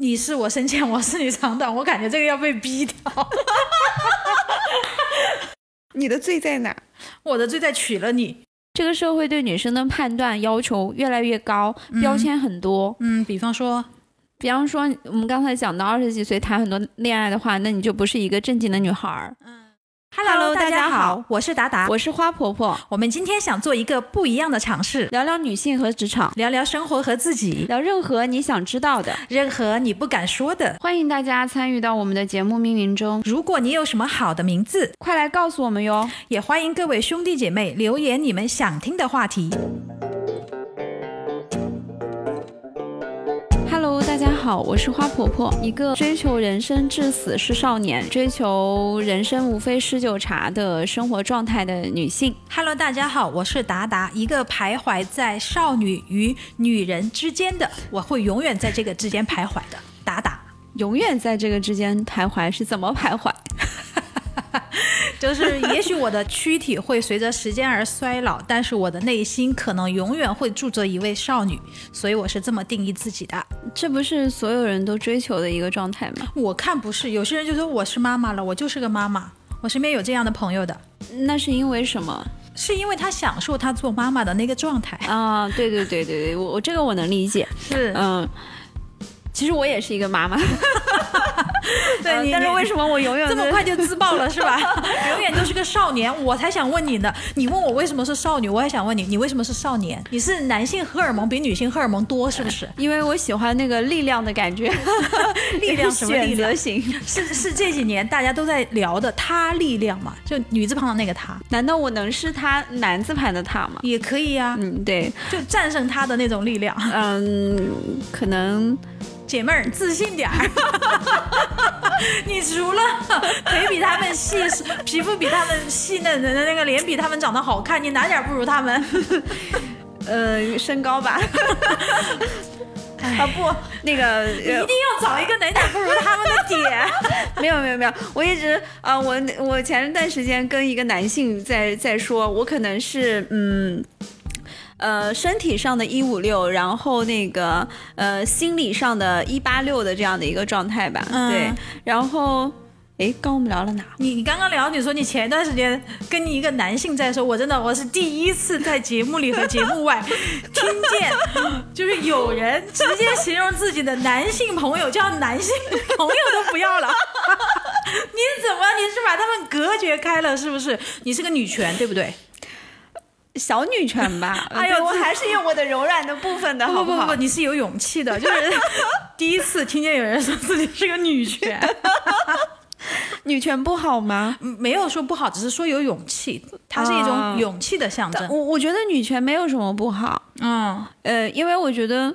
你是我深浅，我是你长短，我感觉这个要被逼掉。你的罪在哪？我的罪在娶了你。这个社会对女生的判断要求越来越高，标签很多。嗯，比方说，比方说我们刚才讲到二十几岁谈很多恋爱的话，那你就不是一个正经的女孩儿。嗯 Hello，大家好，我是达达，我是花婆婆，我们今天想做一个不一样的尝试，聊聊女性和职场，聊聊生活和自己，聊任何你想知道的，任何你不敢说的。欢迎大家参与到我们的节目命名中。如果你有什么好的名字，快来告诉我们哟！也欢迎各位兄弟姐妹留言你们想听的话题。家好，我是花婆婆，一个追求人生至死是少年，追求人生无非是酒茶的生活状态的女性。Hello，大家好，我是达达，一个徘徊在少女与女人之间的，我会永远在这个之间徘徊的达达。永远在这个之间徘徊，是怎么徘徊？就是，也许我的躯体会随着时间而衰老，但是我的内心可能永远会住着一位少女，所以我是这么定义自己的。这不是所有人都追求的一个状态吗？我看不是，有些人就说我是妈妈了，我就是个妈妈。我身边有这样的朋友的，那是因为什么是因为他享受他做妈妈的那个状态。啊？对对对对对，我我这个我能理解。是，嗯，其实我也是一个妈妈，对你，但是为什么我永远这么快就自爆了是吧？永远都是个少年，我才想问你呢。你问我为什么是少女，我也想问你，你为什么是少年？你是男性荷尔蒙比女性荷尔蒙多是不是？因为我喜欢那个力量的感觉，力量什么力选择量？型？是是这几年大家都在聊的他力量嘛，就女字旁的那个他难道我能是他男字旁的他吗？也可以呀、嗯，对，就战胜他的那种力量。嗯，可能姐妹儿自信点儿，你除了腿比他们细，皮肤比他们细嫩的，那个脸比他们长得好看，你哪点不如他们？呃身高吧。啊不，那个一定要找一个哪点儿不如他们的点。没有没有没有，我一直啊、我我前一段时间跟一个男性在在说，我可能是嗯。呃，身体上的一五六，然后那个呃，心理上的一八六的这样的一个状态吧。嗯对，然后，哎，刚我们聊了哪？你你刚刚聊，你说你前一段时间跟你一个男性在说，我真的我是第一次在节目里和节目外 听见，就是有人直接形容自己的男性朋友叫男性朋友都不要了。你怎么你是把他们隔绝开了是不是？你是个女权对不对？小女权吧。哎呦我还是用我的柔软的部分的，好好？不不不，你是有勇气的，就是第一次听见有人说自己是个女权，女权不好吗？嗯没有说不好，只是说有勇气，它是一种啊勇气的象征。我我觉得女权没有什么不好。嗯，呃，因为我觉得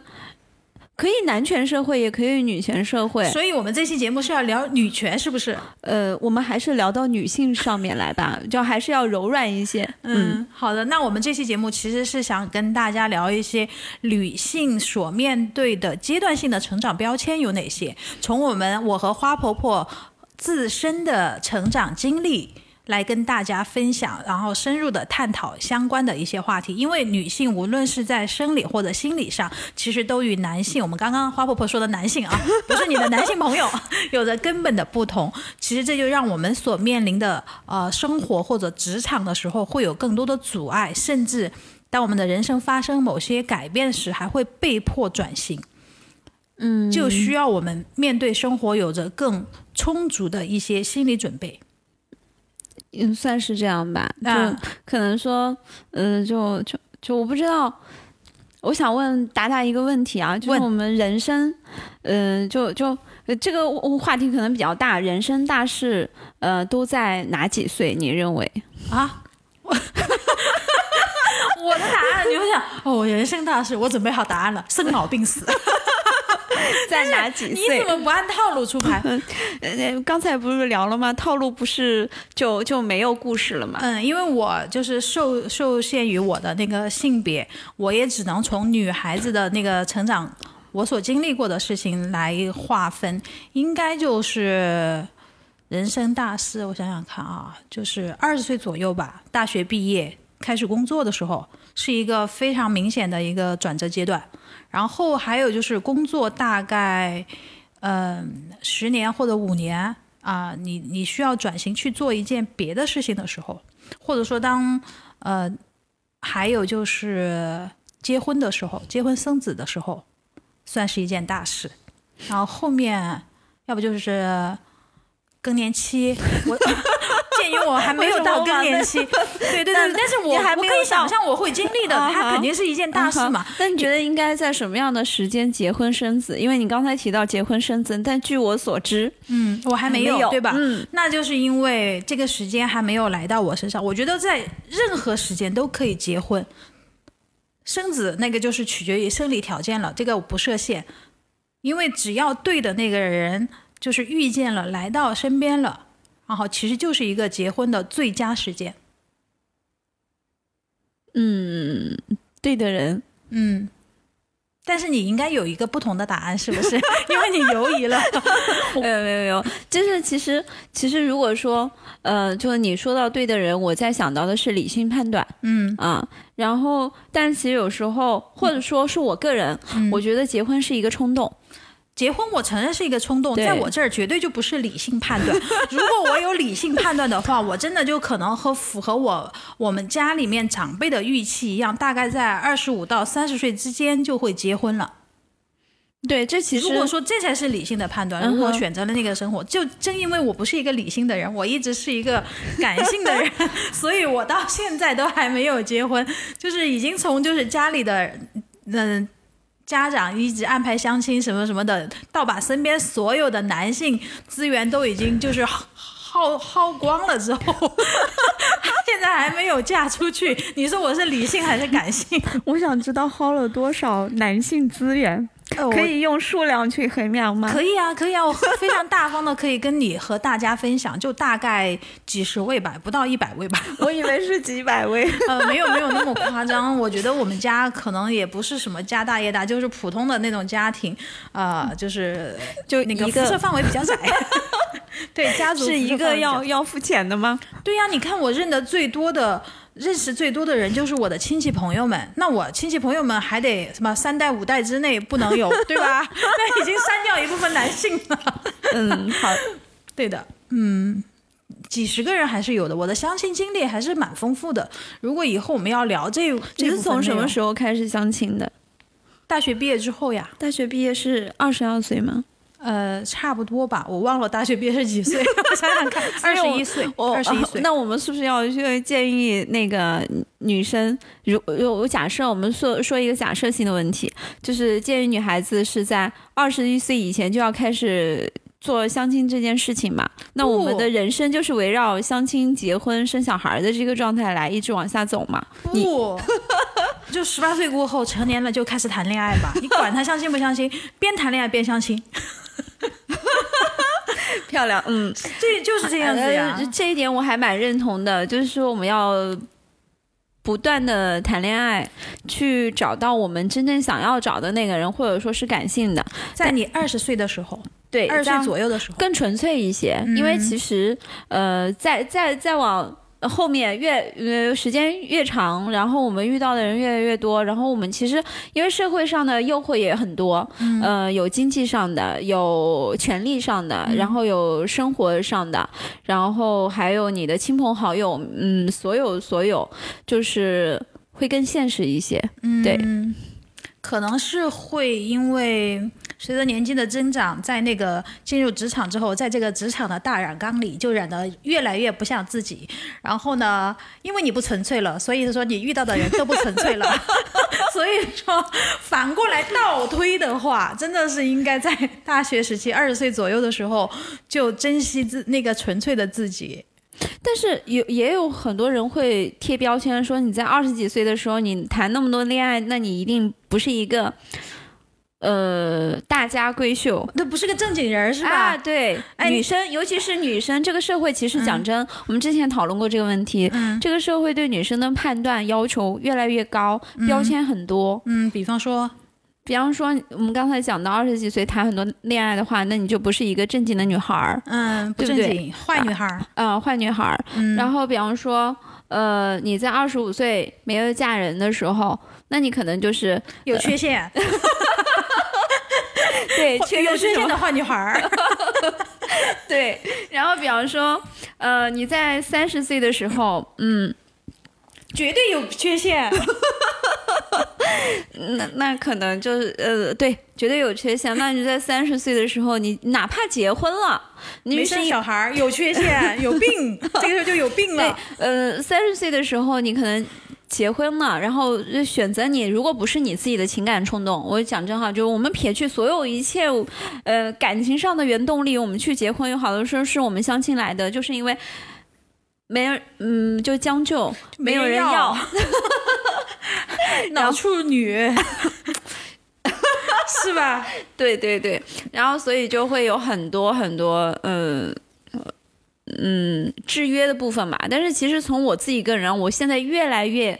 可以男权社会，也可以女权社会。所以我们这期节目是要聊女权，是不是？呃，我们还是聊到女性上面来吧，就还是要柔软一些。嗯，好的。那我们这期节目其实是想跟大家聊一些女性所面对的阶段性的成长标签有哪些，从我们我和花婆婆自身的成长经历。来跟大家分享，然后深入的探讨相关的一些话题。因为女性无论是在生理或者心理上，其实都与男性，我们刚刚花婆婆说的男性啊，不是你的男性朋友，有着根本的不同。其实这就让我们所面临的呃生活或者职场的时候，会有更多的阻碍，甚至当我们的人生发生某些改变时，还会被迫转型。嗯，就需要我们面对生活有着更充足的一些心理准备。嗯，算是这样吧。就啊可能说，呃，就就就我不知道。我想问达达一个问题啊，就是我们人生，呃，就就呃这个话题可能比较大，人生大事，呃，都在哪几岁？你认为？啊，我 我的答案，你会想，哦，我人生大事，我准备好答案了，生老病死。在哪几岁你怎？么不按套路出牌？呃，刚才不是聊了吗？套路不是就就没有故事了吗？嗯，因为我就是受受限于我的那个性别，我也只能从女孩子的那个成长，我所经历过的事情来划分，应该就是人生大事。我想想看啊，就是二十岁左右吧，大学毕业开始工作的时候，是一个非常明显的一个转折阶段。然后还有就是工作大概。嗯、十年或者五年啊、你你需要转型去做一件别的事情的时候，或者说当呃，还有就是结婚的时候，结婚生子的时候，算是一件大事。然后后面要不就是更年期，我 鉴于我还没有到更年期，对对对，但是我还没有我可以想象我会经历的，它肯定是一件大事嘛。那你觉得应该在什么样的时间结婚生子？因为你刚才提到结婚生子，但据我所知，嗯，我还没没有对吧？嗯，那就是因为这个时间还没有来到我身上。我觉得在任何时间都可以结婚，生子那个就是取决于生理条件了，这个我不设限，因为只要对的那个人就是遇见了，来到身边了，然后其实就是一个结婚的最佳时间。嗯，对的人，嗯。但是你应该有一个不同的答案，是不是？因为你犹疑了。没有没有没有，就是其实其实如果说呃，就是你说到对的人，我在想到的是理性判断嗯啊，然后但是其实有时候或者说是我个人，嗯我觉得结婚是一个冲动，结婚，我承认是一个冲动，在我这儿绝对就不是理性判断。如果我有理性判断的话，我真的就可能和符合我我们家里面长辈的预期一样，大概在二十五到三十岁之间就会结婚了。对，这其实如果说这才是理性的判断，如果选择了那个生活，就正因为我不是一个理性的人，我一直是一个感性的人，所以我到现在都还没有结婚，就是已经从就是家里的嗯。家长一直安排相亲什么什么的，到把身边所有的男性资源都已经就是耗耗光了之后，现在还没有嫁出去。你说我是理性还是感性？我想知道耗了多少男性资源，可以用数量去衡量吗？可以啊，可以啊，我非常大方的可以跟你和大家分享，就大概几十位吧，不到一百位吧。我以为是几百位。呃，没有没有那么夸张，我觉得我们家可能也不是什么家大业大，就是普通的那种家庭，呃，就是 就那个一个辐射范围比较窄。对，家族是一个要要付钱的吗？对呀、你看我认得最多的、认识最多的人就是我的亲戚朋友们。那我亲戚朋友们还得什么三代五代之内不能有，对吧？那已经删掉一部分男性了。嗯好，对的，嗯，几十个人还是有的。我的相亲经历还是蛮丰富的。如果以后我们要聊这，你这是从什么时候？候开始相亲的？大学毕业之后呀，大学毕业是二十二岁吗？呃，差不多吧，我忘了大学毕业是几岁，我想想看，二十一岁，我二十一岁。那我们是不是要去建议那个女生？如如我假设我们说说一个假设性的问题，就是建议女孩子是在二十一岁以前就要开始。做相亲这件事情嘛，那我们的人生就是围绕相亲、结婚、生小孩的这个状态来一直往下走嘛。不，就十八岁过后成年了就开始谈恋爱吧，你管他相亲不相亲，边谈恋爱边相亲，漂亮，嗯，这，就是这样子呀。呃这一点我还蛮认同的，就是说我们要不断的谈恋爱，去找到我们真正想要找的那个人，或者说是感性的，在你二十岁的时候，对，二十岁左右的时候，更纯粹一些，因为其实呃，再再再往。后面越呃时间越长，然后我们遇到的人越来越多，然后我们其实因为社会上的诱惑也很多，呃，有经济上的，有权利上的，然后有生活上的，然后还有你的亲朋好友，嗯，所有所有就是会更现实一些，对，可能是会因为随着年纪的增长，在那个进入职场之后，在这个职场的大染缸里，就染得越来越不像自己。然后呢，因为你不纯粹了，所以说你遇到的人都不纯粹了。所以说，反过来倒推的话，真的是应该在大学时期二十岁左右的时候，就珍惜自那个纯粹的自己。但是有也有很多人会贴标签，说你在二十几岁的时候你谈那么多恋爱，那你一定不是一个呃大家闺秀。那不是个正经人是吧？啊，对，哎女生，尤其是女生，这个社会其实讲真，我们之前讨论过这个问题，嗯这个社会对女生的判断要求越来越高，标签很多。嗯，比方说，比方说，我们刚才讲到二十几岁谈很多恋爱的话，那你就不是一个正经的女孩儿，嗯，不正经，坏女孩儿。呃，坏女孩儿。嗯，然后，比方说，呃，你在二十五岁没有嫁人的时候，那你可能就是有缺陷。对 对，缺有缺陷的，坏女孩儿。对。然后比方说，呃，你在三十岁的时候，嗯，绝对有缺陷。那那可能就是呃，对，绝对有缺陷。那你在三十岁的时候，你哪怕结婚了，没你生小孩儿，有缺陷，有病，这个时候就有病对了。，呃，三十岁的时候，你可能结婚了，然后就选择你，如果不是你自己的情感冲动，我讲真话，就我们撇去所有一切，呃，感情上的原动力，我们去结婚，有好多时候是我们相亲来的，就是因为没人，嗯，就将就，没有人要要，脑处女，是吧？对对对，然后所以就会有很多很多，嗯。嗯，制约的部分嘛，但是其实从我自己个人，我现在越来越，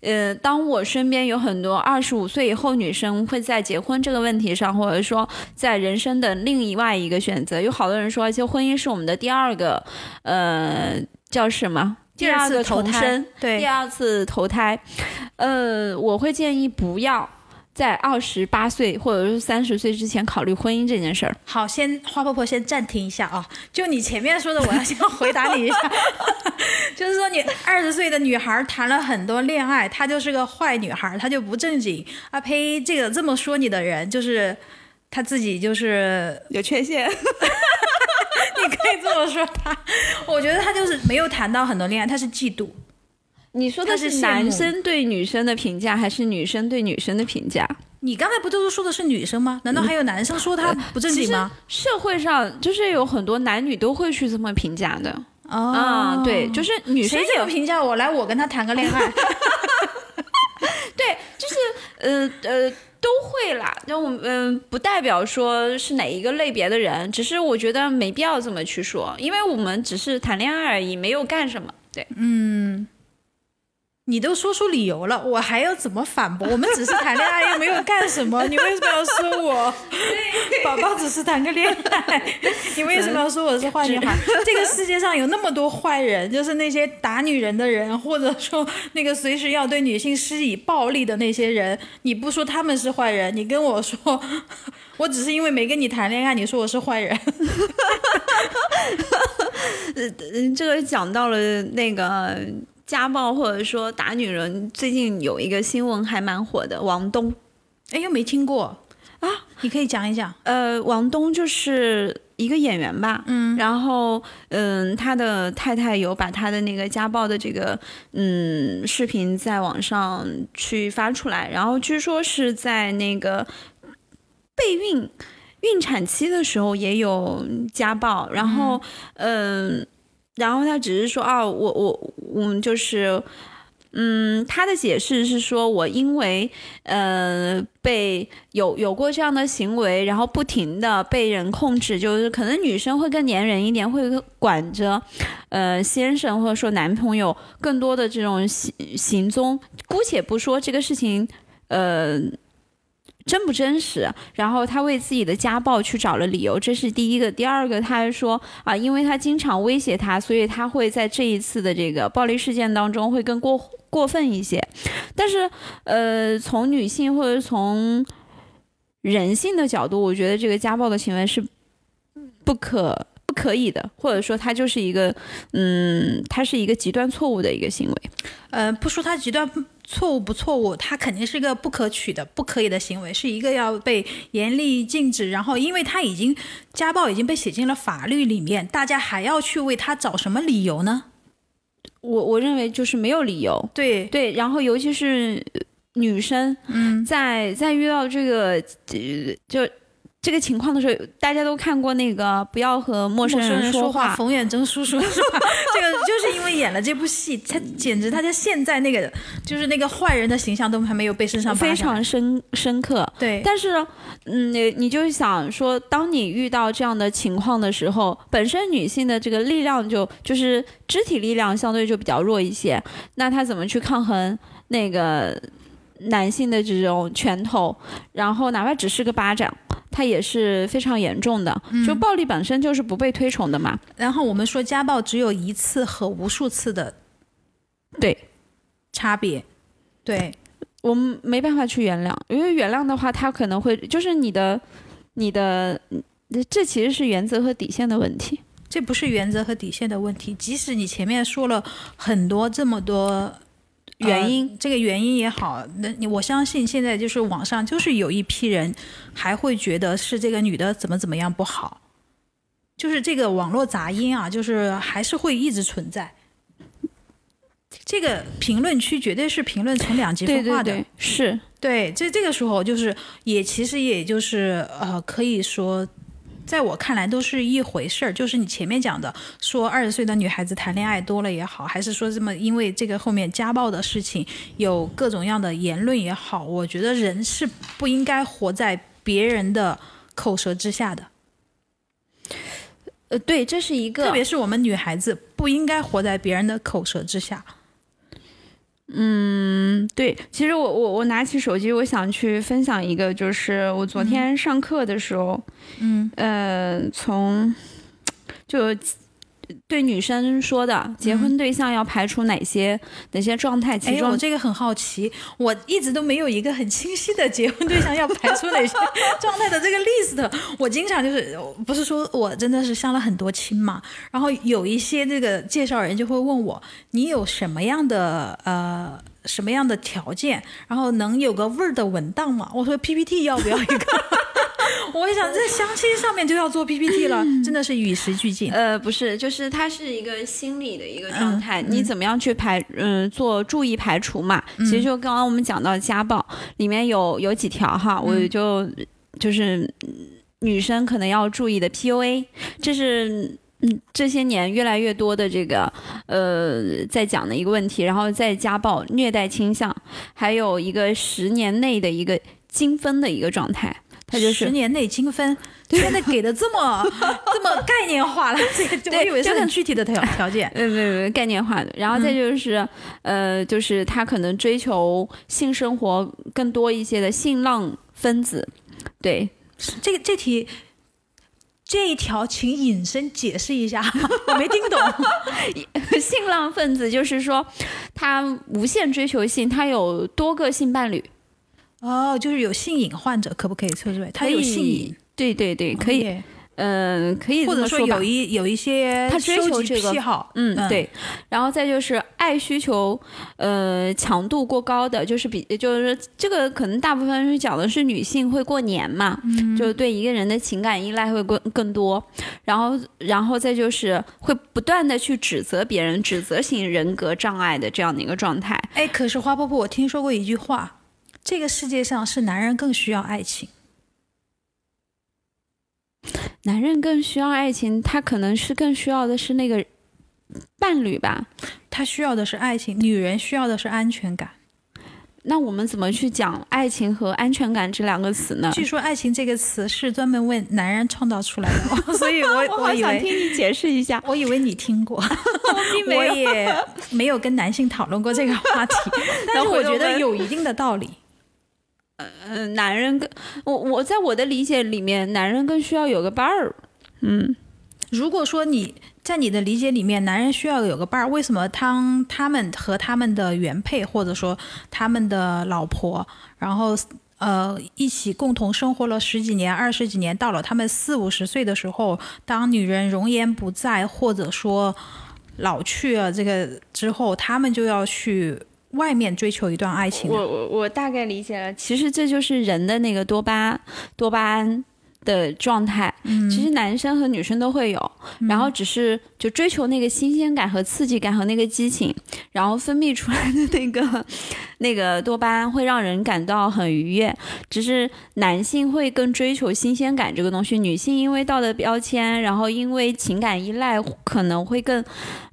呃，当我身边有很多二十五岁以后女生会在结婚这个问题上，或者说在人生的另一外一个选择，有好多人说，就婚姻是我们的第二个，呃，叫什么？第二次投胎重生，对。第二次投胎，呃，我会建议不要在二十八岁或者是三十岁之前考虑婚姻这件事儿。好，先花婆婆先暂停一下啊！就你前面说的，我要先回答你一下，就是说你二十岁的女孩谈了很多恋爱，她就是个坏女孩，她就不正经啊！呸，这个这么说你的人就是。她自己就是，有缺陷，你可以这么说她。我觉得她就是没有谈到很多恋爱，她是嫉妒。你说的是男生对女生的评价，还是女生对女生的评价？你刚才不都是说的是女生吗？难道还有男生说她不正经吗？社会上就是有很多男女都会去这么评价的哦啊、对，就是女生谁这有么评价我？来，我跟他谈个恋爱。对，就是呃呃都会啦。那我们嗯、不代表说是哪一个类别的人，只是我觉得没必要这么去说，因为我们只是谈恋爱而已，没有干什么。对，你都说出理由了，我还要怎么反驳？我们只是谈恋爱，又没有干什么，你为什么要说我？宝宝只是谈个恋爱，你为什么要说我是坏女孩？这个世界上有那么多坏人，就是那些打女人的人，或者说那个随时要对女性施以暴力的那些人，你不说他们是坏人，你跟我说，我只是因为没跟你谈恋爱，你说我是坏人。嗯，这个讲到了那个家暴或者说打女人，最近有一个新闻还蛮火的，王东。哎，又没听过啊？你可以讲一讲。呃，王东就是一个演员吧，嗯，然后嗯，他的太太有把他的那个家暴的这个嗯视频在网上去发出来，然后据说是在那个备孕孕产期的时候也有家暴，然后嗯、然后他只是说啊，我我我就是。嗯，他的解释是说，我因为呃被有有过这样的行为，然后不停的被人控制，就是可能女生会更粘人一点，会管着呃先生或者说男朋友更多的这种行行踪。姑且不说这个事情，呃。真不真实？然后他为自己的家暴去找了理由，这是第一个。第二个，他还说啊，因为他经常威胁他，所以他会在这一次的这个暴力事件当中会更过过分一些。但是，呃，从女性或者从人性的角度，我觉得这个家暴的行为是不可不可以的，或者说他就是一个，嗯，他是一个极端错误的一个行为。呃，不说他极端错误不错误，他肯定是一个不可取的、不可以的行为，是一个要被严厉禁止。然后，因为他已经家暴已经被写进了法律里面，大家还要去为他找什么理由呢？我我认为就是没有理由。对，对，然后尤其是呃女生，嗯，在在遇到这个呃就这个情况的时候，大家都看过那个不要和陌生人说话，冯远征叔叔是吧？这个就是因为演了这部戏，他简直他在现在那个就是那个坏人的形象都还没有被身上非常深深刻。对，但是，嗯，你你就想说，当你遇到这样的情况的时候，本身女性的这个力量就就是肢体力量相对就比较弱一些，那她怎么去抗衡那个男性的这种拳头？然后哪怕只是个巴掌，它也是非常严重的。嗯就暴力本身就是不被推崇的嘛。然后我们说家暴只有一次和无数次的对差别，对，我们没办法去原谅，因为原谅的话，他可能会就是你的你的，这其实是原则和底线的问题。这不是原则和底线的问题，即使你前面说了很多这么多原因，呃这个原因也好，那你我相信现在就是网上就是有一批人还会觉得是这个女的怎么怎么样不好，就是这个网络杂音啊，就是还是会一直存在。这个评论区绝对是评论成两极分化的，对对对，是。对，这这个时候就是也其实也就是呃，可以说，在我看来都是一回事儿。就是你前面讲的，说二十岁的女孩子谈恋爱多了也好，还是说这么因为这个后面家暴的事情有各种样的言论也好，我觉得人是不应该活在别人的口舌之下的，呃，对，这是一个，特别是我们女孩子不应该活在别人的口舌之下。嗯，对，其实我我我拿起手机，我想去分享一个，就是我昨天上课的时候，嗯，呃，从就对女生说的结婚对象要排除哪些、哪些状态，其哎，中我这个很好奇，我一直都没有一个很清晰的结婚对象要排除哪些 状态的这个 list。我经常就是不是说我真的是相了很多亲嘛，然后有一些这个介绍人就会问我，你有什么样的呃什么样的条件，然后能有个 Word 的文档吗？我说 PPT 要不要一个？我一想，在相亲上面就要做 PPT 了，真的是与时俱进。呃，不是，就是它是一个心理的一个状态，嗯你怎么样去排，嗯，做注意排除嘛？其实就刚刚我们讲到家暴里面有有几条哈，我就就是嗯女生可能要注意的 PUA，这是。嗯，这些年越来越多的这个呃，在讲的一个问题，然后在家暴、虐待倾向，还有一个十年内的一个精分的一个状态，它就是十年内精分，现在给的这么 这么概念化了，这我以为是很具体的条条件。呃，没有没有概念化的，然后再就是，呃，就是他可能追求性生活更多一些的性浪分子，对，这个这题这一条，请引申解释一下，我没听懂。性浪分子就是说他无限追求性，他有多个性伴侣，哦，就是有性瘾患者，可不可以测出来他有性瘾？对对对，可以嗯、可以或者说有一有一些他追求这个癖好，嗯，对，然后再就是爱需求，呃，强度过高的，就是比就是这个可能大部分是讲的是女性会过年嘛，嗯就对一个人的情感依赖会更更多，然后然后再就是会不断的去指责别人，指责型人格障碍的这样的一个状态。哎，可是花婆婆，我听说过一句话，这个世界上是男人更需要爱情。男人更需要爱情，他可能是更需要的是那个伴侣吧。他需要的是爱情，女人需要的是安全感。那我们怎么去讲爱情和安全感这两个词呢？据说“爱情”这个词是专门为男人创造出来的，所以我 我好想听你解释一下。我以为你听过，我也没有跟男性讨论过这个话题，但是我觉得有一定的道理。嗯，男人更我我在我的理解里面，男人更需要有个伴儿。嗯，如果说你在你的理解里面，男人需要有个伴儿，为什么当他们和他们的原配或者说他们的老婆，然后呃一起共同生活了十几年、二十几年，到了他们四五十岁的时候，当女人容颜不在，或者说老去了这个之后，他们就要去外面追求一段爱情我。我我大概理解了，其实这就是人的那个多巴多巴胺的状态。嗯其实男生和女生都会有，然后只是就追求那个新鲜感和刺激感和那个激情，然后分泌出来的那个 那个多巴胺会让人感到很愉悦。只是男性会更追求新鲜感这个东西，女性因为道德标签，然后因为情感依赖，可能会更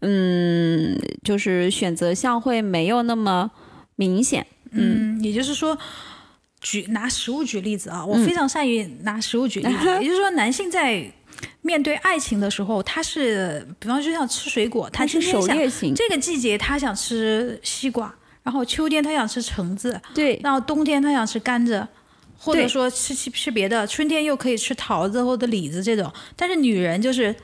嗯，就是选择项会没有那么明显。嗯，也就是说，举拿食物举例子啊，我非常善于拿食物举例子。也就是说，男性在面对爱情的时候，他是，比方说就像吃水果，他它是狩今天想猎型，这个季节他想吃西瓜，然后秋天他想吃橙子，对然后冬天他想吃甘蔗。或者说吃吃吃别的，春天又可以吃桃子或者李子这种，但是女人就是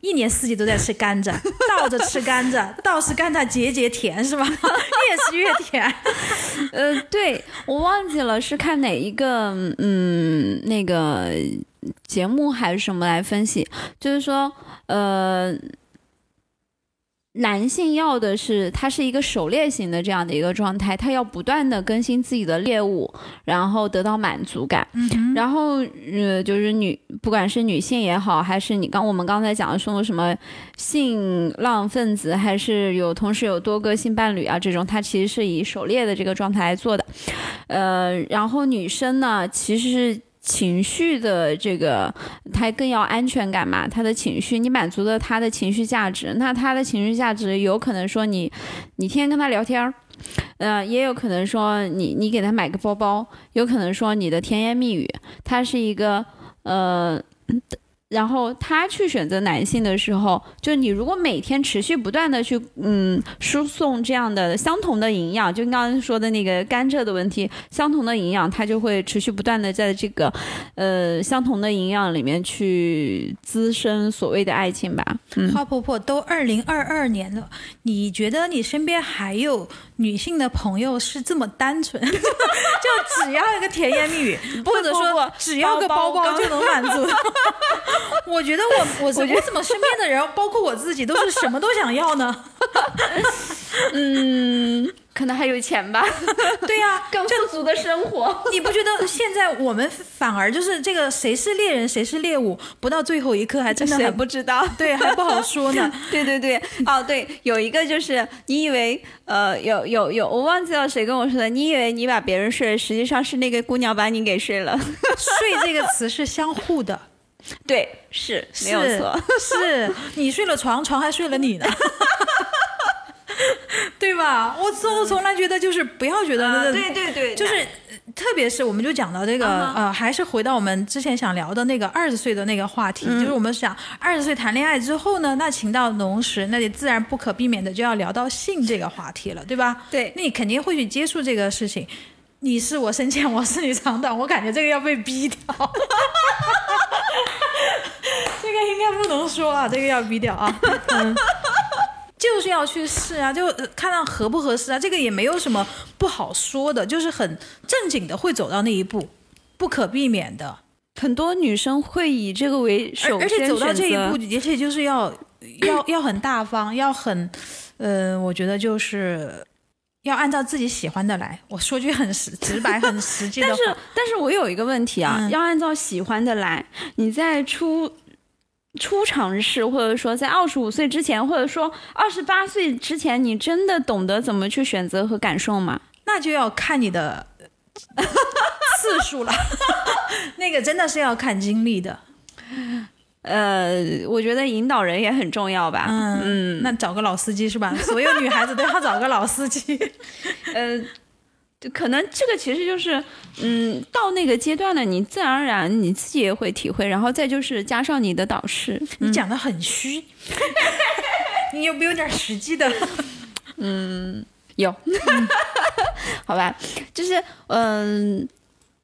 一年四季都在吃甘蔗，倒着吃甘蔗，倒是甘蔗节节甜是吧？越吃越甜。呃，对我忘记了是看哪一个嗯那个节目还是什么来分析，就是说呃。男性要的是，他是一个狩猎型的这样的一个状态，他要不断的更新自己的猎物，然后得到满足感。嗯然后呃，就是女，不管是女性也好，还是你刚我们刚才讲的说什么性浪分子，还是有同时有多个性伴侣啊这种，他其实是以狩猎的这个状态来做的。呃，然后女生呢，其实是。情绪的这个，他更要安全感嘛？他的情绪，你满足了他的情绪价值，那他的情绪价值有可能说你，你天天跟他聊天儿，呃，也有可能说你你给他买个包包，有可能说你的甜言蜜语，他是一个呃。然后他去选择男性的时候，就你如果每天持续不断的去嗯输送这样的相同的营养，就刚刚说的那个甘蔗的问题，相同的营养，它就会持续不断的在这个呃相同的营养里面去滋生所谓的爱情吧。嗯，花婆婆都二零二二年了，你觉得你身边还有女性的朋友是这么单纯，就只要一个甜言蜜语，或者说只要个包包就能满足？我觉得我我我怎么身边的人，包括我自己，都是什么都想要呢？嗯，可能还有钱吧。对呀，更富足的生活。你不觉得现在我们反而就是这个谁是猎人谁是猎物，不到最后一刻还真的很不知道，对，还不好说呢。对对对，哦对，有一个就是你以为呃有有有，我忘记了谁跟我说的，你以为你把别人睡了，实际上是那个姑娘把你给睡了。睡这个词是相互的。对，是没有错，是 你睡了床，床还睡了你呢，对吧？我从我从来觉得就是不要觉得那个，对对对，就是特别是我们就讲到这个呃，还是回到我们之前想聊的那个二十岁的那个话题，就是我们想二十岁谈恋爱之后呢，那情到浓时，那就自然不可避免的就要聊到性这个话题了，对吧？对，那你肯定会去接触这个事情。你是我深浅，我是你长短，我感觉这个要被逼掉。这个应该不能说啊，这个要逼掉啊。嗯，就是要去试啊，就看到合不合适啊。这个也没有什么不好说的，就是很正经的会走到那一步，不可避免的。很多女生会以这个为首，而且走到这一步，而且就是要要要很大方，要很，呃，我觉得就是。要按照自己喜欢的来。我说句很实、直白、很实际的话。但是，但是我有一个问题啊，要按照喜欢的来。你在初初尝试，或者说在二十五岁之前，或者说二十八岁之前，你真的懂得怎么去选择和感受吗？那就要看你的次数了。那个真的是要看经历的。呃，我觉得引导人也很重要吧。嗯，那找个老司机是吧？所有女孩子都要找个老司机。呃，可能这个其实就是，嗯，到那个阶段了，你自然而然你自己也会体会，然后再就是加上你的导师。你讲的很虚，你有没有点实际的？嗯，有。好吧，就是嗯。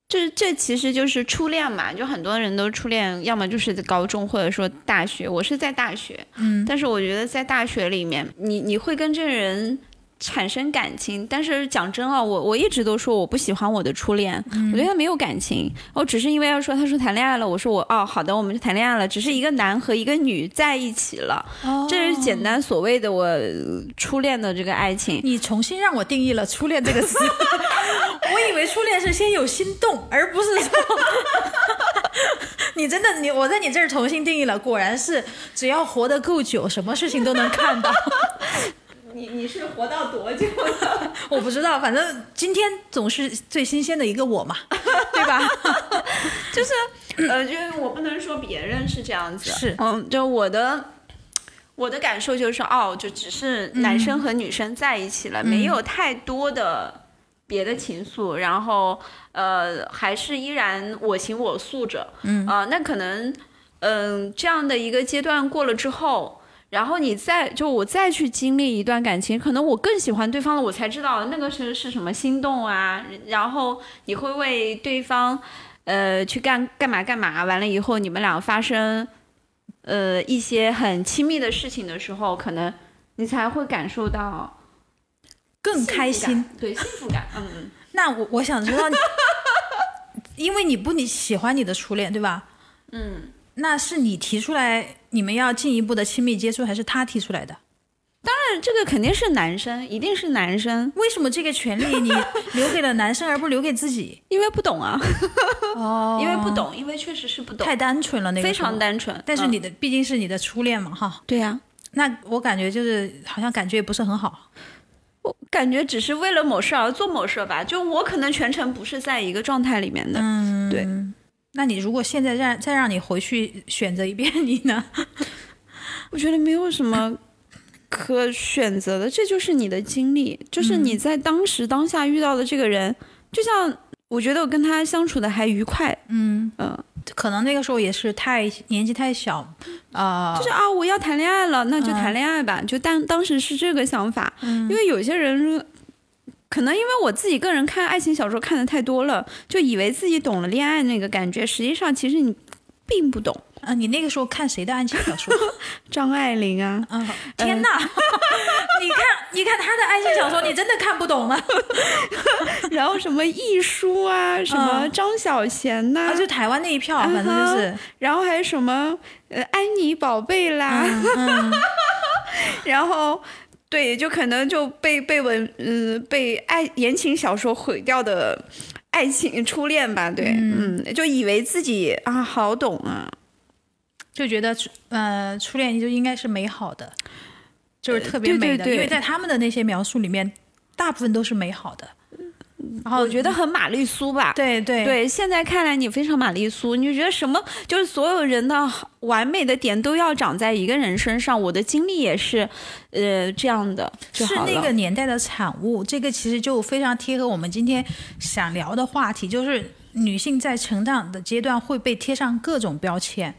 这这其实就是初恋嘛，就很多人都初恋，要么就是在高中，或者说大学。我是在大学，嗯，但是我觉得在大学里面，你你会跟这个人。产生感情，但是讲真啊，我我一直都说我不喜欢我的初恋，我觉得他没有感情，我只是因为要说他说谈恋爱了，我说我哦好的，我们就谈恋爱了，只是一个男和一个女在一起了，这是简单所谓的我初恋的这个爱情。你重新让我定义了初恋这个词，我以为初恋是先有心动，而不是说 你真的你我在你这儿重新定义了，果然是只要活得够久，什么事情都能看到。你你是活到多久了？我不知道，反正今天总是最新鲜的一个我嘛，对吧？就是呃，就是我不能说别人是这样子，是嗯，就我的我的感受就是哦，就只是男生和女生在一起了，没有太多的别的情愫，然后呃，还是依然我行我素着，嗯啊，那可能嗯这样的一个阶段过了之后。然后你再就我再去经历一段感情，可能我更喜欢对方了，我才知道那个是是什么心动啊。然后你会为对方，呃，去干干嘛干嘛，完了以后你们俩发生，呃一些很亲密的事情的时候，可能你才会感受到更开心，对幸福感。嗯嗯。那我我想知道，因为你不你喜欢你的初恋对吧？嗯。那是你提出来你们要进一步的亲密接触，还是他提出来的？当然，这个肯定是男生，一定是男生。为什么这个权利你留给了男生，而不留给自己？因为不懂啊。哦。因为不懂，因为确实是不懂。太单纯了，那个非常单纯。但是你的毕竟是你的初恋嘛，哈。对呀。那我感觉就是好像感觉也不是很好。我感觉只是为了某事而做某事吧，就我可能全程不是在一个状态里面的。嗯。对。那你如果现在让再让你回去选择一遍，你呢？我觉得没有什么可选择的，这就是你的经历，就是你在当时当下遇到的这个人，就像我觉得我跟他相处的还愉快，嗯嗯，可能那个时候也是太年纪太小，啊，就是啊，我要谈恋爱了，那就谈恋爱吧，就当当时是这个想法，因为有些人。可能因为我自己个人看爱情小说看的太多了，就以为自己懂了恋爱那个感觉，实际上其实你并不懂啊。你那个时候看谁的爱情小说？张爱玲啊！啊，天哪！你看，你看他的爱情小说，你真的看不懂吗？然后什么亦舒啊，什么张小娴呐，就台湾那一票，反正就是。然后还有什么呃安妮宝贝啦，然后。对，就可能就被被文嗯被爱言情小说毁掉的爱情初恋吧，对，嗯，就以为自己啊好懂啊，就觉得呃初恋就应该是美好的，就是特别美的，因为在他们的那些描述里面，大部分都是美好的。然后我觉得很玛丽苏吧，对对对，现在看来你非常玛丽苏，你就觉得什么就是所有人的完美的点都要长在一个人身上。我的经历也是，呃，这样的，是那个年代的产物。这个其实就非常贴合我们今天想聊的话题，就是女性在成长的阶段会被贴上各种标签。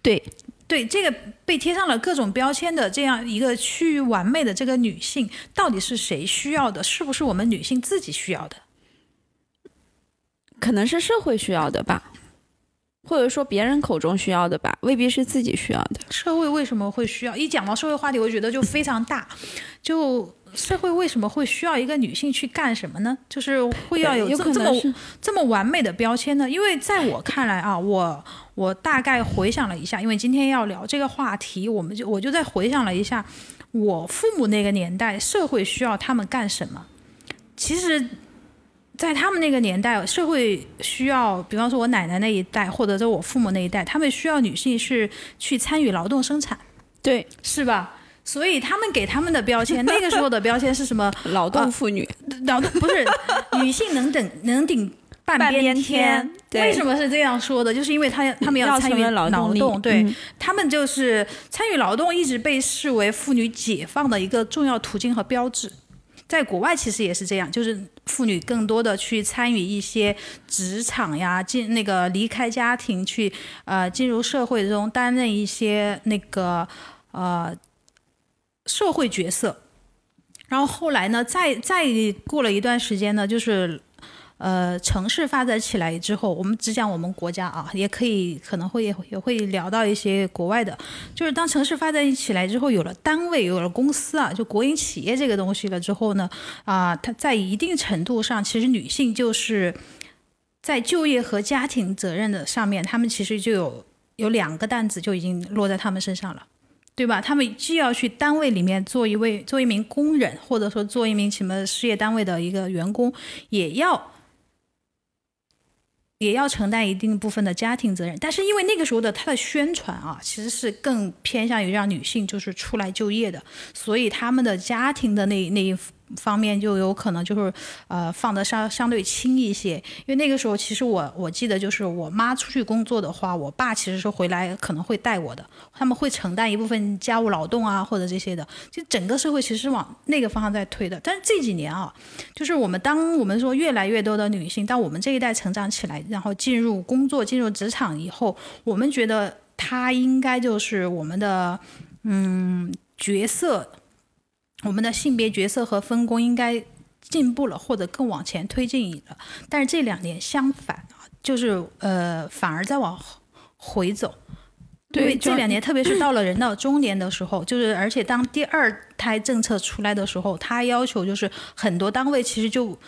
对对，这个被贴上了各种标签的这样一个趋于完美的这个女性，到底是谁需要的？是不是我们女性自己需要的？可能是社会需要的吧，或者说别人口中需要的吧，未必是自己需要的。社会为什么会需要？一讲到社会话题，我觉得就非常大。就社会为什么会需要一个女性去干什么呢？就是会要有这么这么完美的标签呢？因为在我看来啊，我我大概回想了一下，因为今天要聊这个话题，我们就我就在回想了一下，我父母那个年代，社会需要他们干什么？其实。在他们那个年代，社会需要，比方说我奶奶那一代，或者说我父母那一代，他们需要女性是去参与劳动生产，对，是吧？所以他们给他们的标签，那个时候的标签是什么？劳动妇女，劳动不是女性能顶能顶半边天。为什么是这样说的？就是因为他他们要参与劳动，对他们就是参与劳动，一直被视为妇女解放的一个重要途径和标志。在国外其实也是这样，就是妇女更多的去参与一些职场呀，进那个离开家庭去呃进入社会中担任一些那个呃社会角色，然后后来呢，再再过了一段时间呢，就是。呃，城市发展起来之后，我们只讲我们国家啊，也可以可能会也会聊到一些国外的。就是当城市发展起来之后，有了单位，有了公司啊，就国营企业这个东西了之后呢，啊，它在一定程度上，其实女性就是在就业和家庭责任的上面，她们其实就有有两个担子就已经落在她们身上了，对吧？她们既要去单位里面做一位做一名工人，或者说做一名什么事业单位的一个员工，也要。也要承担一定部分的家庭责任，但是因为那个时候的他的宣传啊，其实是更偏向于让女性就是出来就业的，所以他们的家庭的那那一。方面就有可能就是呃放的相相对轻一些，因为那个时候其实我我记得就是我妈出去工作的话，我爸其实是回来可能会带我的，他们会承担一部分家务劳动啊或者这些的，就整个社会其实往那个方向在推的。但是这几年啊，就是我们当我们说越来越多的女性，到我们这一代成长起来，然后进入工作进入职场以后，我们觉得她应该就是我们的嗯角色。我们的性别角色和分工应该进步了，或者更往前推进了。但是这两年相反啊，就是呃，反而在往回走。因为对这两年，特别是到了人到中年的时候，就是而且当第二胎政策出来的时候，他要求就是很多单位其实就。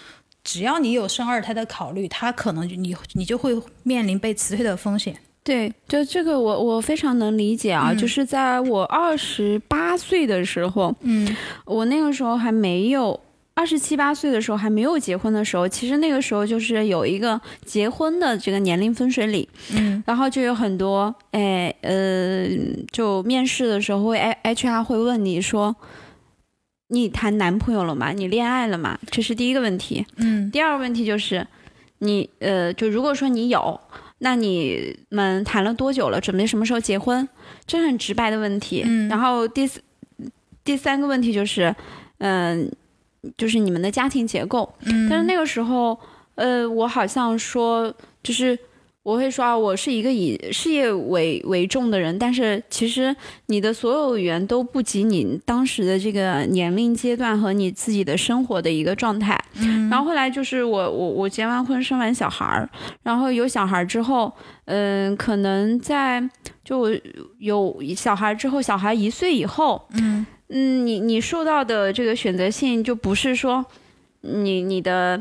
只要你有生二胎的考虑，他可能你你就会面临被辞退的风险。对，就这个我我非常能理解啊，嗯就是在我二十八岁的时候，嗯我那个时候还没有。二十七八岁的时候还没有结婚的时候，其实那个时候就是有一个结婚的这个年龄分水岭，嗯然后就有很多哎呃，就面试的时候会 H HR 会问你说，你谈男朋友了吗？你恋爱了吗？这是第一个问题。嗯第二个问题就是，你呃，就如果说你有，那你们谈了多久了？准备什么时候结婚？这很直白的问题。嗯然后第四第三个问题就是，嗯、就是你们的家庭结构。嗯，但是那个时候，呃，我好像说，就是我会说啊，我是一个以事业为为重的人，但是其实你的所有语言都不及你当时的这个年龄阶段和你自己的生活的一个状态。嗯然后后来就是我我我结完婚生完小孩儿，然后有小孩儿之后，嗯、可能在就我有小孩之后，小孩一岁以后，嗯嗯，你你受到的这个选择性就不是说你你的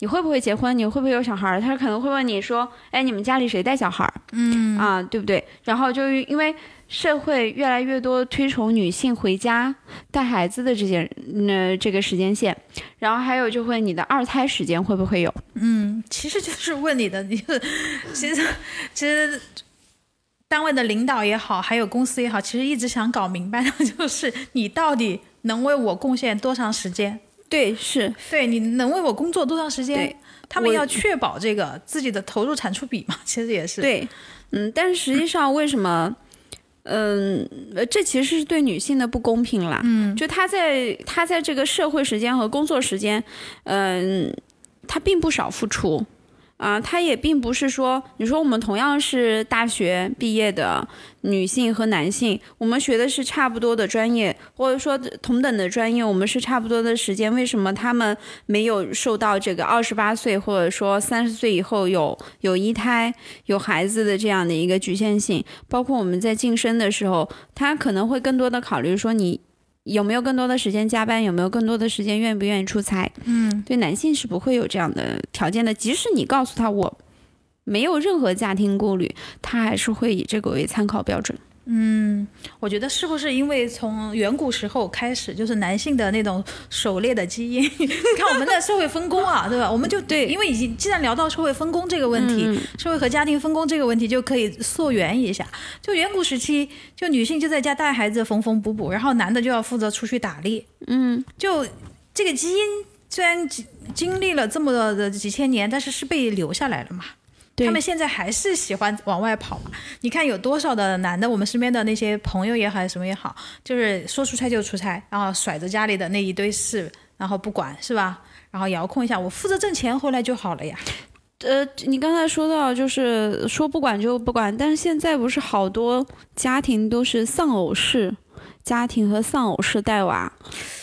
你会不会结婚，你会不会有小孩儿，他可能会问你说，哎，你们家里谁带小孩儿嗯啊，对不对？然后就因为社会越来越多推崇女性回家带孩子的这件呃这个时间线，然后还有就会你的二胎时间会不会有？嗯，其实就是问你的，你就 其实其实单位的领导也好，还有公司也好，其实一直想搞明白的就是你到底能为我贡献多长时间。对，是对，你能为我工作多长时间他们要确保这个自己的投入产出比嘛，其实也是。，对，嗯，但是实际上为什么？嗯，呃这其实是对女性的不公平啦。嗯就她在她在这个社会时间和工作时间，嗯，她并不少付出。啊，他也并不是说，你说我们同样是大学毕业的女性和男性，我们学的是差不多的专业，或者说同等的专业，我们是差不多的时间，为什么他们没有受到这个二十八岁或者说三十岁以后有有一胎有孩子的这样的一个局限性？包括我们在晋升的时候，他可能会更多的考虑说你有没有更多的时间加班，有没有更多的时间愿不愿意出差？嗯对男性是不会有这样的条件的，即使你告诉他我没有任何家庭顾虑，他还是会以这个为参考标准。嗯，我觉得是不是因为从远古时候开始，就是男性的那种狩猎的基因？看我们的社会分工啊，对吧？我们就对因为已经既然聊到社会分工这个问题，嗯社会和家庭分工这个问题，就可以溯源一下。就远古时期，就女性就在家带孩子，缝缝补补，然后男的就要负责出去打猎。嗯，就这个基因虽然经经历了这么的几千年，但是是被留下来了嘛。对他们现在还是喜欢往外跑嘛？你看有多少的男的，我们身边的那些朋友也好，什么也好，就是说出差就出差，然后甩着家里的那一堆事，然后不管是吧？然后遥控一下，我负责挣钱回来就好了呀。呃，你刚才说到就是说不管就不管，但是现在不是好多家庭都是丧偶式家庭和丧偶式带娃，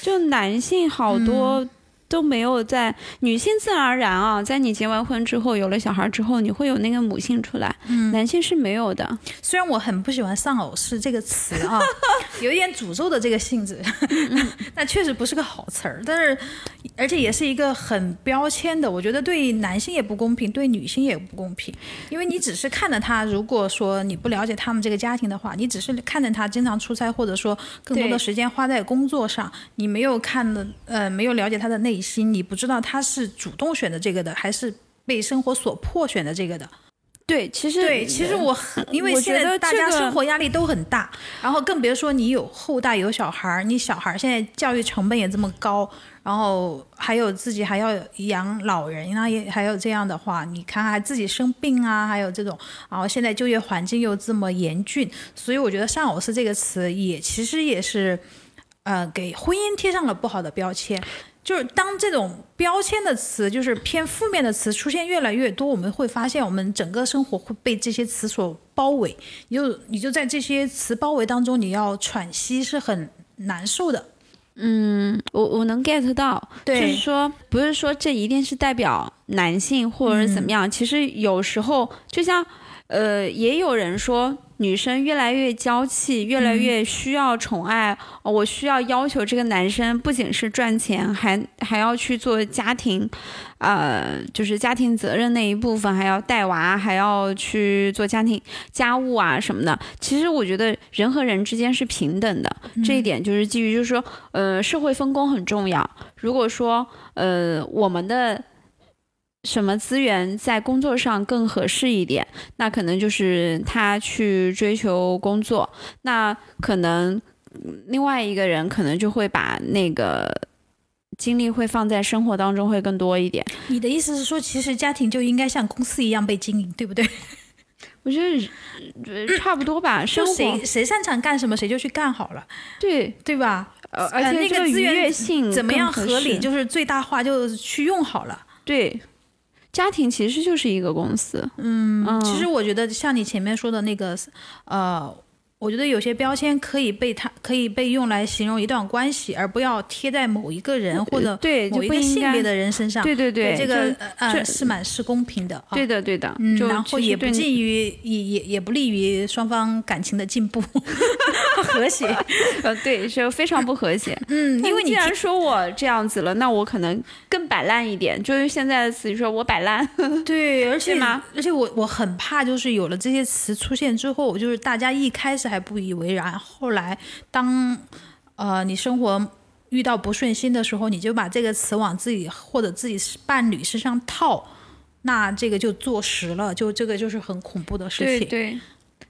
就男性好多都没有在，女性自然而然啊，在你结完婚之后有了小孩之后，你会有那个母性出来，男性是没有的。虽然我很不喜欢“丧偶式”这个词啊，有一点诅咒的这个性质，那确实不是个好词儿。但是，而且也是一个很标签的，我觉得对男性也不公平，对女性也不公平。因为你只是看着他，如果说你不了解他们这个家庭的话，你只是看着他经常出差，或者说更多的时间花在工作上，你没有看的呃，没有了解他的内心，你不知道他是主动选的这个的，还是被生活所迫选的这个的。对，其实对，其实我很，因为我现在大家生活压力都很大，然后更别说你有后代有小孩儿，你小孩儿现在教育成本也这么高，然后还有自己还要养老人，啊也还有这样的话，你看还自己生病啊，还有这种，然后现在就业环境又这么严峻，所以我觉得“丧偶式”这个词也其实也是，呃，给婚姻贴上了不好的标签。就是当这种标签的词，就是偏负面的词出现越来越多，我们会发现我们整个生活会被这些词所包围，你就你就在这些词包围当中，你要喘息是很难受的。嗯我我能 get 到，就是说不是说这一定是代表男性或者是怎么样，其实有时候就像呃，也有人说女生越来越娇气，越来越需要宠爱，我需要要求这个男生不仅是赚钱，还还要去做家庭，呃，就是家庭责任那一部分，还要带娃，还要去做家庭家务啊什么的。其实我觉得人和人之间是平等的，这一点就是基于就是说，呃，社会分工很重要。如果说呃我们的。什么资源在工作上更合适一点？那可能就是他去追求工作，那可能另外一个人可能就会把那个精力会放在生活当中会更多一点。你的意思是说，其实家庭就应该像公司一样被经营，对不对？我觉得差不多吧。就谁谁擅长干什么，谁就去干好了。对对吧？呃，而且那个资源性怎么样合理，就是最大化，就去用好了。对。家庭其实就是一个公司，嗯，其实我觉得像你前面说的那个，呃。我觉得有些标签可以被它可以被用来形容一段关系，而不要贴在某一个人或者对某一个性别的人身上。对对对，这个呃是蛮是公平的。对的对的，然后也不利于也也也不利于双方感情的进步 和谐。呃，对，是非常不和谐。嗯，因为你既然说我这样子了，那我可能更摆烂一点，就是现在的词，说我摆烂。对，而 且而且我我很怕，就是有了这些词出现之后，就是大家一开始。还不以为然，后来当呃你生活遇到不顺心的时候，你就把这个词往自己或者自己伴侣身上套，那这个就坐实了，就这个就是很恐怖的事情。对对。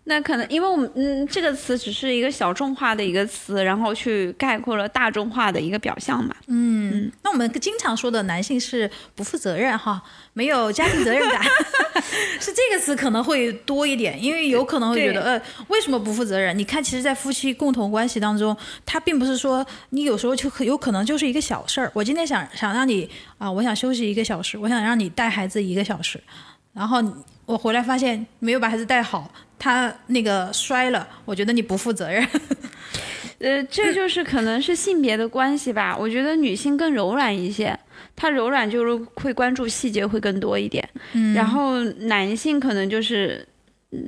那可能因为我们嗯，这个词只是一个小众化的一个词，然后去概括了大众化的一个表象嘛。嗯，那我们经常说的男性是不负责任哈，没有家庭责任感，是这个词可能会多一点，因为有可能会觉得呃，为什么不负责任？你看，其实，在夫妻共同关系当中，他并不是说你有时候就有可能就是一个小事儿。我今天想想让你啊，我想休息一个小时，我想让你带孩子一个小时，然后我回来发现没有把孩子带好。他那个摔了，我觉得你不负责任。呃，这就是可能是性别的关系吧。我觉得女性更柔软一些，她柔软就是会关注细节会更多一点。嗯，然后男性可能就是。嗯，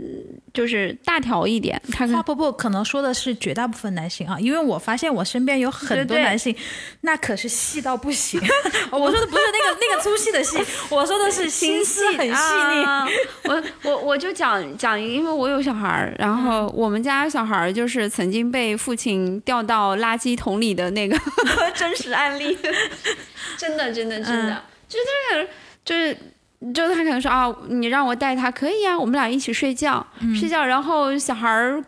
就是大条一点。花婆婆可能说的是绝大部分男性啊，因为我发现我身边有很多男性，那可是细到不行。我说的不是那个那个粗细的细，我说的是心思很细腻。我我我就讲讲，因为我有小孩儿，然后我们家小孩儿就是曾经被父亲掉到垃圾桶里的那个真实案例，真的真的真的，就是就是。就他可能说啊，你让我带他可以呀，我们俩一起睡觉，睡觉，然后小孩儿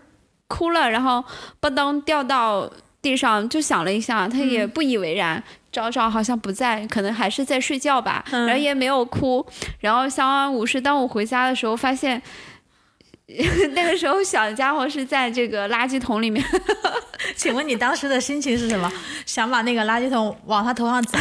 哭了，然后吧噔掉到地上，就想了一下，他也不以为然，找找好像不在，可能还是在睡觉吧，然后也没有哭，然后相安无事。当我回家的时候，发现 那个时候小家伙是在这个垃圾桶里面。请问你当时的心情是什么？想把那个垃圾桶往他头上砸？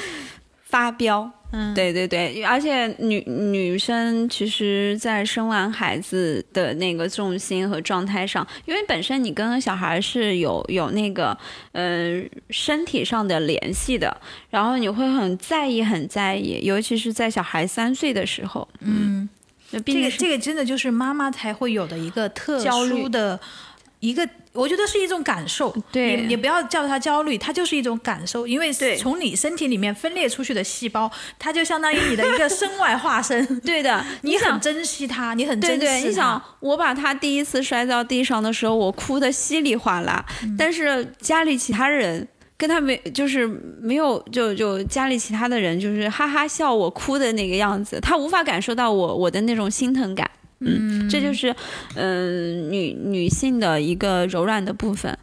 发飙，嗯，对对对，而且女女生其实，在生完孩子的那个重心和状态上，因为本身你跟小孩是有有那个，嗯，身体上的联系的，然后你会很在意，很在意，尤其是在小孩三岁的时候，嗯，这个这个真的就是妈妈才会有的一个特殊的。一个，我觉得是一种感受，对，你不要叫它焦虑，它就是一种感受，因为从你身体里面分裂出去的细胞，它就相当于你的一个身外化身。对的，你很珍惜它，你很珍惜它。你想，我把它第一次摔到地上的时候，我哭的稀里哗啦，但是家里其他人跟他没，就是没有，就就家里其他的人就是哈哈笑我哭的那个样子，他无法感受到我我的那种心疼感。嗯，这就是，嗯，女女性的一个柔软的部分，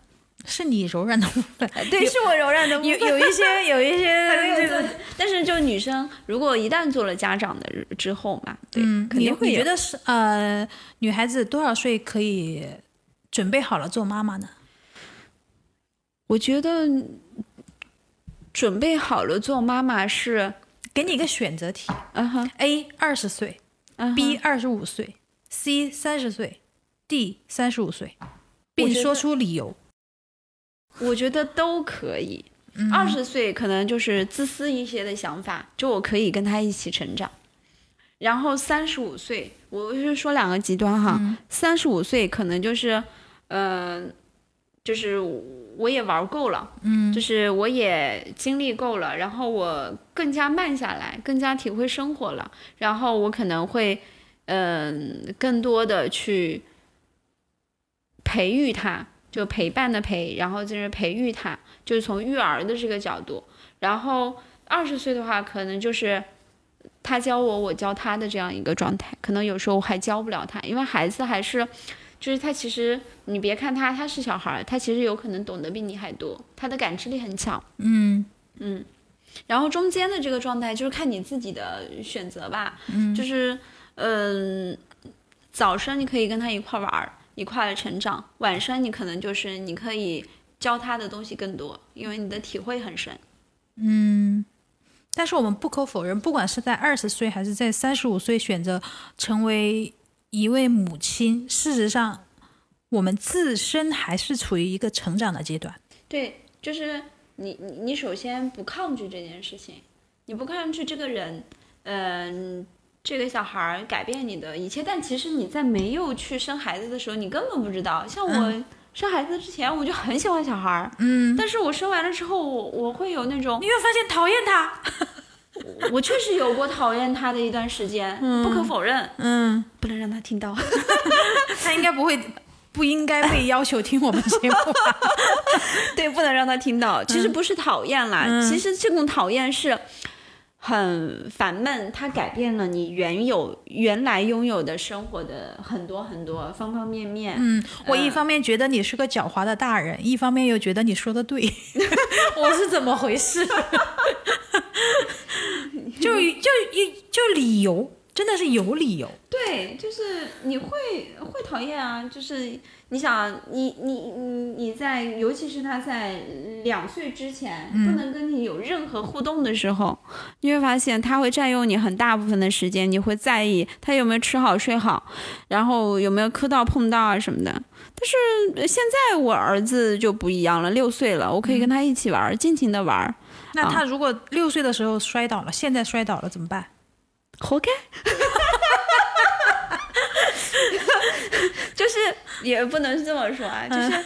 是你柔软的部分，对，是我柔软的部分。有有一些 有一些，但是就女生，如果一旦做了家长的之后嘛，对，肯定会。你觉得是呃，女孩子多少岁可以准备好了做妈妈呢？我觉得准备好了做妈妈是给你一个选择题，嗯哼，A 二十岁，B 二十五岁。C 三十岁，D 三十五岁，并说出理由。我觉得都可以。二十岁可能就是自私一些的想法，就我可以跟他一起成长。然后三十五岁，我是说两个极端哈，三十五岁可能就是，嗯、就是我也玩够了，嗯，就是我也经历够了，然后我更加慢下来，更加体会生活了，然后我可能会，嗯、更多的去培育他，就陪伴的陪，然后就是培育他，就是从育儿的这个角度，然后二十岁的话，可能就是。他教我，我教他的这样一个状态，可能有时候我还教不了他，因为孩子还是，就是他其实你别看他他是小孩儿，他其实有可能懂得比你还多，他的感知力很强。嗯嗯，然后中间的这个状态就是看你自己的选择吧。嗯，就是嗯、早上你可以跟他一块儿玩儿，一块儿成长；晚上你可能就是你可以教他的东西更多，因为你的体会很深。嗯。但是我们不可否认，不管是在二十岁还是在三十五岁选择成为一位母亲，事实上，我们自身还是处于一个成长的阶段。对，就是你你你首先不抗拒这件事情，你不抗拒这个人，嗯、这个小孩儿改变你的一切，但其实你在没有去生孩子的时候，你根本不知道。像我生孩子之前，我就很喜欢小孩儿，嗯，但是我生完了之后，我我会有那种你，会发现讨厌他。我确实有过讨厌他的一段时间，不可否认，嗯，不能让他听到。他应该不会，不应该被要求听我们节目吧？对，不能让他听到。其实不是讨厌啦，其实这种讨厌是很烦闷，它改变了你原有原来拥有的生活的很多很多方方面面。嗯，我一方面觉得你是个狡猾的大人，一方面又觉得你说的对，我是怎么回事？就就一就理由，真的是有理由。对，就是你会会讨厌啊，就是你想你你你你在，尤其是他在两岁之前、不能跟你有任何互动的时候，你会发现他会占用你很大部分的时间，你会在意他有没有吃好睡好，然后有没有磕到碰到啊什么的。但是呃现在我儿子就不一样了，六岁了，我可以跟他一起玩，尽情的玩，那他如果六岁的时候摔倒了，现在摔倒了怎么办？活该。就是 也不能这么说啊，就是。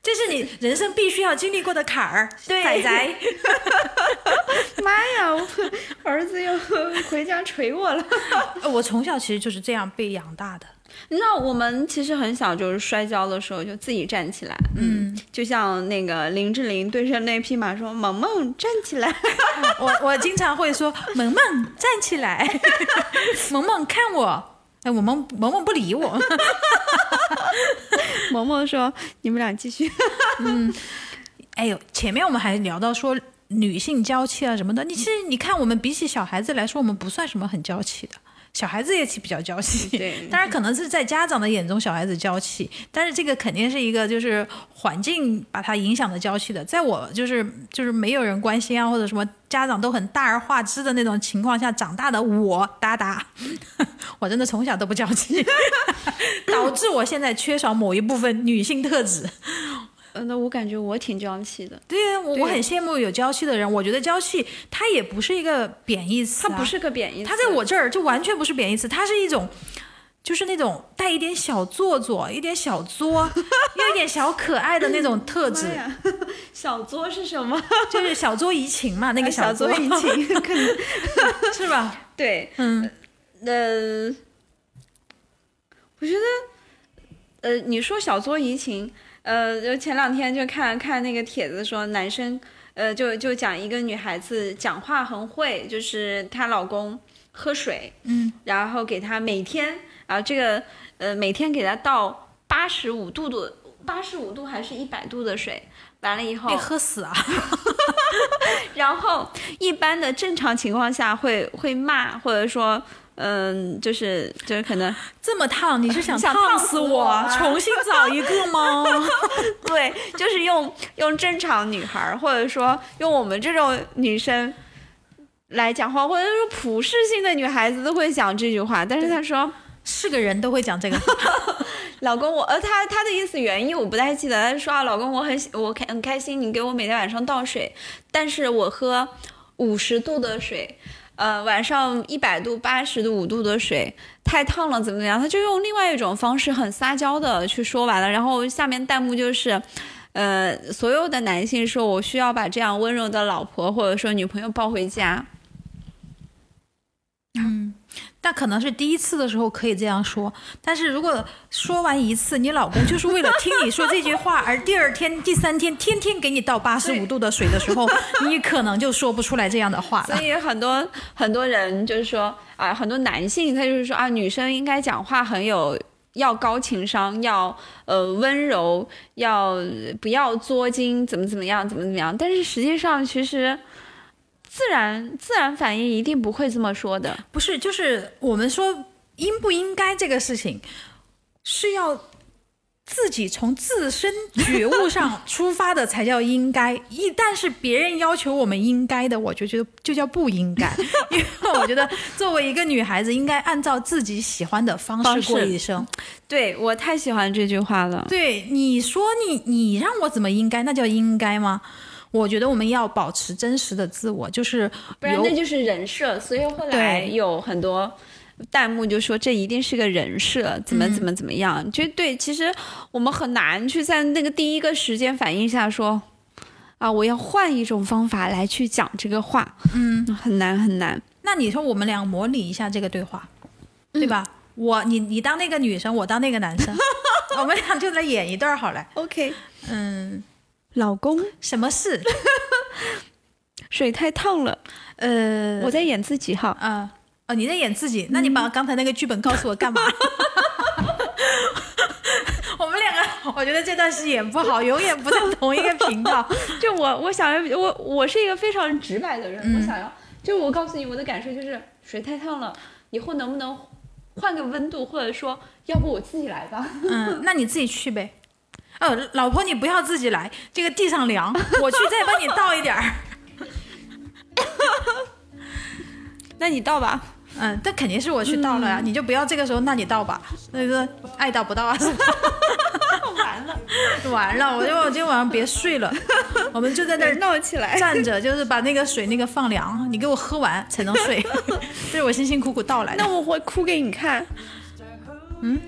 这是你人生必须要经历过的坎儿，对仔仔。妈呀！我儿子又回家捶我了。呃我从小其实就是这样被养大的。你知道，我们其实很小，就是摔跤的时候就自己站起来，嗯，就像那个林志玲对着那匹马说：“萌萌站起来。我我经常会说：“萌萌站起来，萌萌看我。”哎，我萌萌萌不理我。”萌萌说：“你们俩继续。嗯哎呦，前面我们还聊到说女性娇气啊什么的，你其实你看，我们比起小孩子来说，我们不算什么很娇气的。小孩子也起比较娇气，对当然可能是在家长的眼中，小孩子娇气，但是这个肯定是一个就是环境把他影响的娇气的。在我就是就是没有人关心啊，或者什么家长都很大而化之的那种情况下长大的我，达达，我真的从小都不娇气，导致我现在缺少某一部分女性特质。”呃，那我感觉我挺娇气的，对呀，我我很羡慕有娇气的人。我觉得娇气它也不是一个贬义词、啊，它不是个贬义词，它在我这儿就完全不是贬义词，它是一种，就是那种带一点小做作、一点小作，又一点小可爱的那种特质小作是什么？就是小作怡情嘛，那个小作作怡情，可能是吧？对，嗯，呃，我觉得，呃，你说小作怡情，呃，就前两天就看看那个帖子说，男生，呃，就就讲一个女孩子讲话很会，就是她老公喝水，嗯，然后给她每天啊，这个呃每天给她倒八十五度的八十五度还是一百度的水，完了以后被，喝死啊！然后一般的正常情况下会会骂，或者说，嗯，就是就是可能这么烫，你是想想烫烫死我重新找一个吗？对，就是用用正常女孩儿，或者说用我们这种女生来讲话，或者说普世性的女孩子都会讲这句话。但是她说是个人都会讲这个话。“老公，我呃，他他的意思原意我不太记得。她说啊，老公，我很喜我开很开心，你给我每天晚上倒水，但是我喝五十度的水。”呃，晚上一百度、八十度、五度的水太烫了，怎么怎么样？他就用另外一种方式很撒娇的去说完了，然后下面弹幕就是，呃，所有的男性说我需要把这样温柔的老婆或者说女朋友抱回家。嗯。但可能是第一次的时候可以这样说，但是如果说完一次，你老公就是为了听你说这句话，而第二天、第三天天天给你倒八十五度的水的时候，你可能就说不出来这样的话了。所以很多很多人就是说啊，很多男性他就是说啊，女生应该讲话很有要高情商，要呃温柔，要不要作精，怎么怎么样，怎么怎么样。但是实际上其实。自然自然反应一定不会这么说的，不是，就是我们说应不应该这个事情，是要自己从自身觉悟上出发的才叫应该。一旦是别人要求我们应该的，我就觉得就叫不应该。因为我觉得作为一个女孩子，应该按照自己喜欢的方式过一生。对我太喜欢这句话了。对你说你你让我怎么应该，那叫应该吗？我觉得我们要保持真实的自我，就是不然那就是人设。所以后来有很多弹幕就说这一定是个人设，怎么怎么怎么样？就对，其实我们很难去在那个第一个时间反应下说啊，我要换一种方法来去讲这个话。嗯，很难很难。那你说我们俩模拟一下这个对话，对吧？我你你当那个女生，我当那个男生，我们俩就来演一段好了。OK，嗯。老公，什么事？水太烫了。呃，我在演自己哈。啊，哦，你在演自己？那你把刚才那个剧本告诉我干嘛？我们两个，我觉得这段戏演不好，永远不在同一个频道。就我，我想要，我我是一个非常直白的人，我想要，就我告诉你，我的感受就是水太烫了，以后能不能换个温度，或者说，要不我自己来吧？嗯，那你自己去呗。哦，老婆，你不要自己来，这个地上凉，我去再帮你倒一点儿。那你倒吧。嗯，但肯定是我去倒了呀，你就不要这个时候，那你倒吧。那个爱倒不倒啊？完了，完了，我就我今天晚上别睡了，我们就在那儿闹起来，站着，就是把那个水那个放凉，你给我喝完才能睡，这是我辛辛苦苦倒来的。那我会哭给你看。嗯。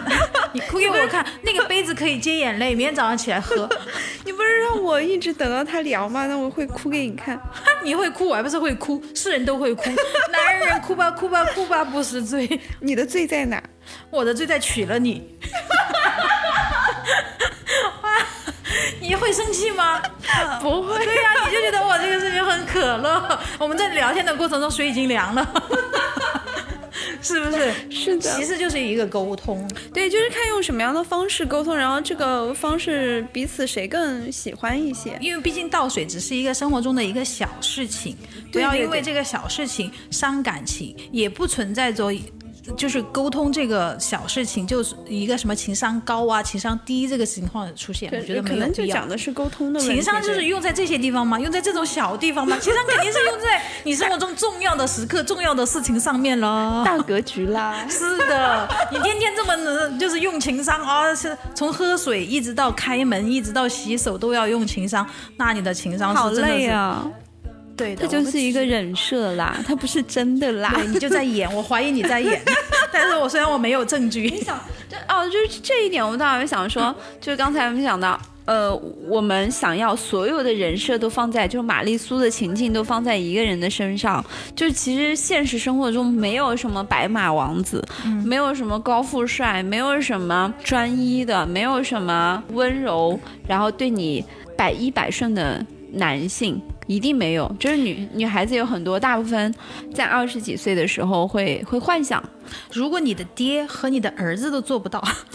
你哭给我看，那个杯子可以接眼泪，明天早上起来喝。你不是让我一直等到他聊吗？那我会哭给你看。你会哭，我还不是会哭？是人都会哭，男人哭吧哭吧哭吧不是罪。你的罪在哪？我的罪在娶了你。你会生气吗？不会。对呀，你就觉得我这个事情很可乐。我们在聊天的过程中，水已经凉了。是不是？是的，其实就是一个沟通，对，就是看用什么样的方式沟通，然后这个方式彼此谁更喜欢一些。因为毕竟倒水只是一个生活中的一个小事情，不要因为这个小事情伤感情，也不存在着。就是沟通这个小事情，就是一个什么情商高啊、情商低这个情况出现，我觉得没有必要。可能就讲的是沟通的情商，就是用在这些地方吗？用在这种小地方吗？情商肯定是用在你生活中重要的时刻、重要的事情上面了。大格局啦。是的，你天天这么能就是用情商啊，是从喝水一直到开门，一直到洗手都要用情商，那你的情商是真的是。对，他就是一个人设啦，他不是真的啦。对你就在演，我怀疑你在演。但是我虽然我没有证据，你想，这哦，就是这一点，我们当时想说，就是刚才我们讲到，呃，我们想要所有的人设都放在，就是玛丽苏的情境都放在一个人的身上，就是其实现实生活中没有什么白马王子，没有什么高富帅，没有什么专一的，没有什么温柔，然后对你百依百顺的男性。一定没有，就是女女孩子有很多，大部分在二十几岁的时候会会幻想，如果你的爹和你的儿子都做不到，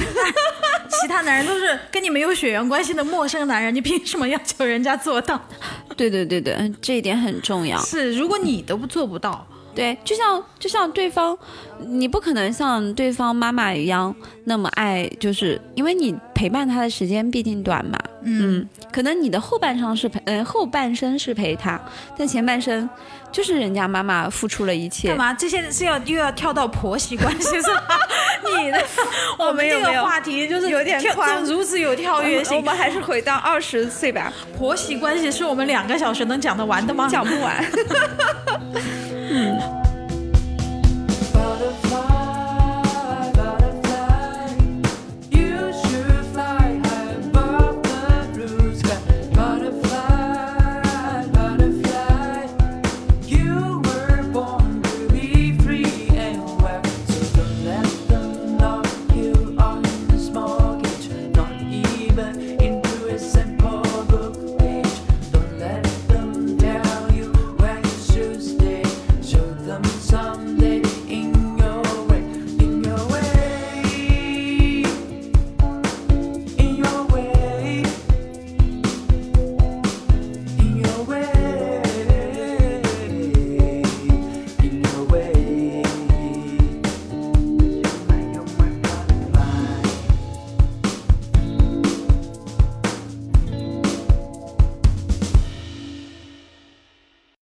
其他男人都是跟你没有血缘关系的陌生男人，你凭什么要求人家做到？对对对对，这一点很重要。是，如果你都不做不到，对，就像就像对方，你不可能像对方妈妈一样那么爱，就是因为你陪伴他的时间毕竟短嘛。嗯，可能你的后半生是陪，嗯，后半生是陪他，但前半生就是人家妈妈付出了一切。干嘛？这些是要又要跳到婆媳关系是吧？你的，我们这个话题就是有点宽，如此有跳跃性。我们还是回到二十岁吧。婆媳关系是我们两个小时能讲得完的吗？讲不完。嗯。